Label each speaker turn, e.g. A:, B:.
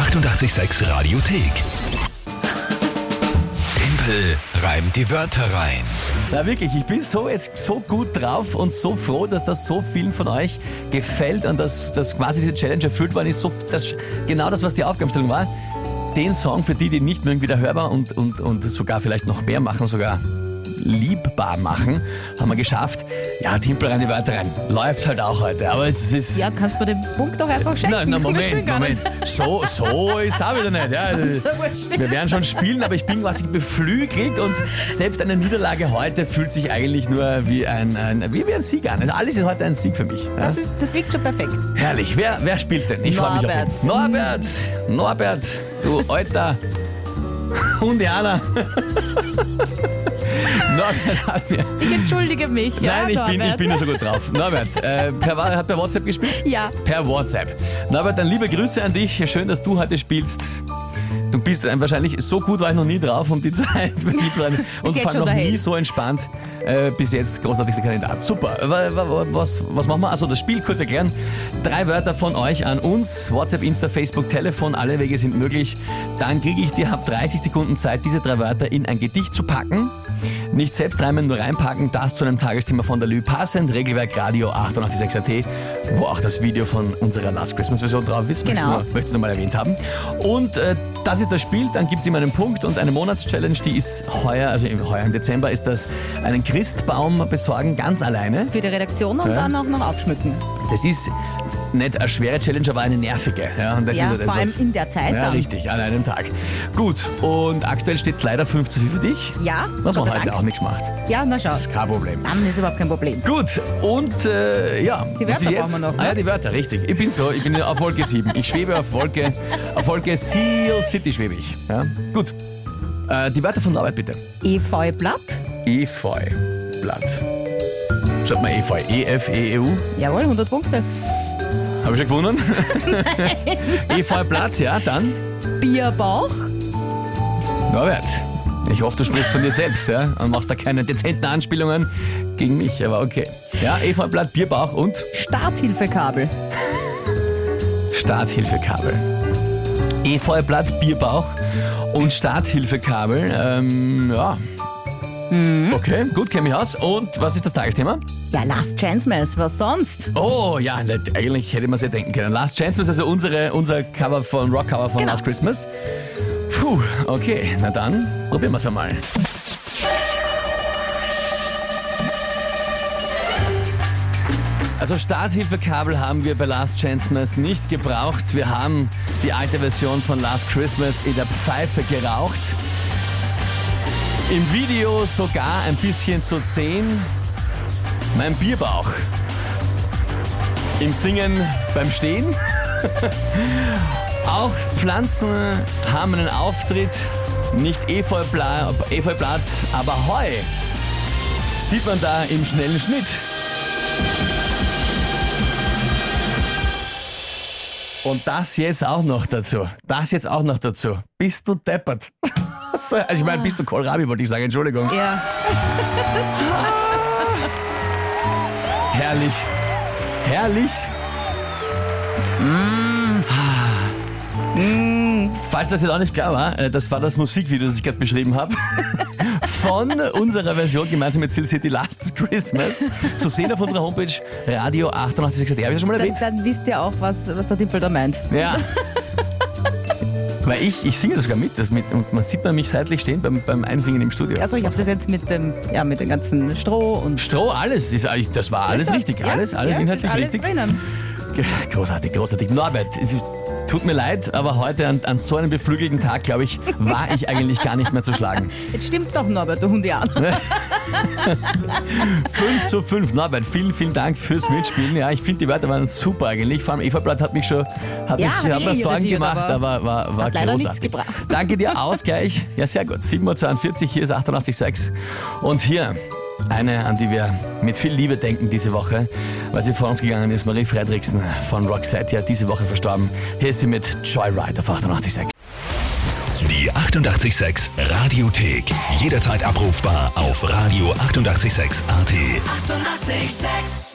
A: 886 Radiothek. Tempel reimt die Wörter rein.
B: Na wirklich, ich bin so jetzt so gut drauf und so froh, dass das so vielen von euch gefällt und dass, dass quasi diese Challenge erfüllt worden ist. So, das, genau das, was die Aufgabenstellung war. Den Song für die, die nicht mögen, wieder hörbar und, und, und sogar vielleicht noch mehr machen, sogar liebbar machen, haben wir geschafft. Ja, Timpel rein, die Wörter rein. Läuft halt auch heute, aber es ist...
C: Ja, kannst du den Punkt doch einfach schenken?
B: Nein, nein, Moment, Moment. So, so ist auch wieder nicht. Ja.
C: So wurscht.
B: Wir werden schon spielen, aber ich bin quasi beflügelt und selbst eine Niederlage heute fühlt sich eigentlich nur wie ein, ein, wie, wie ein Sieg an. Also alles ist heute ein Sieg für mich. Ja.
C: Das, ist, das klingt schon perfekt.
B: Herrlich. Wer, wer spielt denn? Ich freue mich auf ihn. Norbert. Norbert, du alter Hundianer. Norbert hat mir...
C: Ich entschuldige mich. ja,
B: Nein, ich bin, ich bin ja so gut drauf. Norbert, äh, per, hat per WhatsApp gespielt?
C: Ja,
B: Per WhatsApp. Norbert, dann liebe Grüße an dich. Schön, dass du heute spielst. Du bist äh, wahrscheinlich so gut war ich noch nie drauf um die Zeit und vor allem noch nie
C: daheim.
B: so entspannt. Äh, bis jetzt großartigster Kandidat. Super. Wa- wa- Was, was machen wir? Also das Spiel kurz erklären. Drei Wörter von euch an uns. WhatsApp, Insta, Facebook, Telefon. Alle Wege sind möglich. Dann kriege ich dir, hab 30 Sekunden Zeit, diese drei Wörter in ein Gedicht zu packen. Nicht selbst reimen, nur reinpacken, das zu einem Tagesthema von der Lü passend. Regelwerk Radio 886 AT, wo auch das Video von unserer Last Christmas Version drauf ist. Möchtest
C: Genau.
B: du noch- Möchtest du mal erwähnt haben. Und äh, das ist das Spiel, dann gibt es immer einen Punkt und eine Monatschallenge, die ist heuer, also im, heuer im Dezember, ist das einen Christbaum besorgen, ganz alleine.
C: für die Redaktion und
B: Ja.
C: dann auch noch aufschmücken.
B: Das ist nicht eine schwere Challenge, aber eine nervige. Ja, und das
C: Ja,
B: ist das,
C: vor allem
B: was-
C: in der Zeit
B: Ja,
C: dann.
B: richtig, an einem Tag. Gut, und aktuell steht es leider 5 zu 4 für dich.
C: Ja,
B: Was man heute
C: Dank.
B: auch nichts macht.
C: Ja, na schau.
B: Kein Problem.
C: Dann ist überhaupt kein Problem.
B: Gut, und äh, ja.
C: Die
B: ist
C: Wörter brauchen wir noch,
B: Ah, ja,
C: ne?
B: die Wörter, richtig. Ich bin so, ich bin auf Wolke 7. Ich schwebe auf Wolke, auf Wolke Seal City schwebe ich. Ja? Gut. Äh, die Wörter von Norbert bitte.
C: Efeublatt.
B: Efeublatt. Schaut mal, Efeu. E-F-E-E-U.
C: Jawohl, 100 Punkte.
B: Habe ich schon gewonnen? Efeublatt, ja, dann.
C: Bierbauch.
B: Norbert. Ich hoffe, du sprichst von dir selbst ja, und machst da keine dezenten Anspielungen gegen mich, aber okay. Ja, Efeublatt, Bierbauch und
C: Starthilfekabel.
B: Starthilfekabel. Efeublatt, Bierbauch und Starthilfekabel. Ähm, ja. Okay, gut, kenne mich aus. Und was ist das Tagesthema?
C: Ja, Last Chance Mess, was sonst?
B: Oh, ja, eigentlich hätte man es ja denken können. Last Chance ist also unsere, unser Cover von Rock-Cover von
C: Genau.
B: Last Christmas. Puh, okay, na dann probieren wir es einmal. Also Starthilfekabel haben wir bei Last Chancemas nicht gebraucht. Wir haben die alte Version von Last Christmas in der Pfeife geraucht. Im Video sogar ein bisschen zu sehen. Mein Bierbauch. Im Singen beim Stehen. Auch Pflanzen haben einen Auftritt. Nicht Efeublatt, Efeublatt, aber Heu. Sieht man da im schnellen Schnitt. Und das jetzt auch noch dazu. Das jetzt auch noch dazu. Bist du deppert? Also ich meine, bist du Kohlrabi, wollte ich sagen. Entschuldigung.
C: Ja.
B: Herrlich. Herrlich. Falls das jetzt auch nicht klar war, äh, das war das Musikvideo, das ich gerade beschrieben habe. Von unserer Version gemeinsam mit Sil City Last Christmas. Zu sehen auf unserer Homepage Radio 886. Habe ich das schon mal
C: Dann,
B: erwähnt?
C: dann wisst ihr auch, was, was der Dimpel da meint.
B: Ja. Weil ich, ich singe das sogar mit, das mit. Und man sieht man mich seitlich stehen beim, beim Einsingen im Studio.
C: Also ich habe das jetzt mit dem, ja, mit dem ganzen Stroh und
B: Stroh, alles. Ist, eigentlich- das war alles richtig.
C: Ja,
B: Alles, alles
C: ja,
B: inhaltlich
C: ist alles
B: richtig.
C: drinnen.
B: Großartig, großartig. Norbert, es tut mir leid, aber heute an, an so einem beflügelten Tag, glaube ich, war ich eigentlich gar nicht mehr zu schlagen.
C: Jetzt stimmt's doch, Norbert, du Hundianer.
B: 5 zu 5. Norbert, vielen, vielen Dank fürs Mitspielen. Ja, ich finde, die Wörter waren super eigentlich. Vor allem Eva Blatt hat mich schon hat
C: Ja,
B: mich,
C: hat
B: mir
C: mich
B: Sorgen gemacht,
C: aber
B: aber war, war großartig. Danke dir, Ausgleich. Ja, sehr gut. 7.42 Uhr, hier ist 88.6. Und hier eine, an die wir mit viel Liebe denken diese Woche, weil sie vor uns gegangen ist, Marie Fredriksen von Roxette, ja diese Woche verstorben. Hier ist sie mit Joyride auf 88.6.
A: Die 886 Radiothek. Jederzeit abrufbar auf radio886.at. 886!
D: 886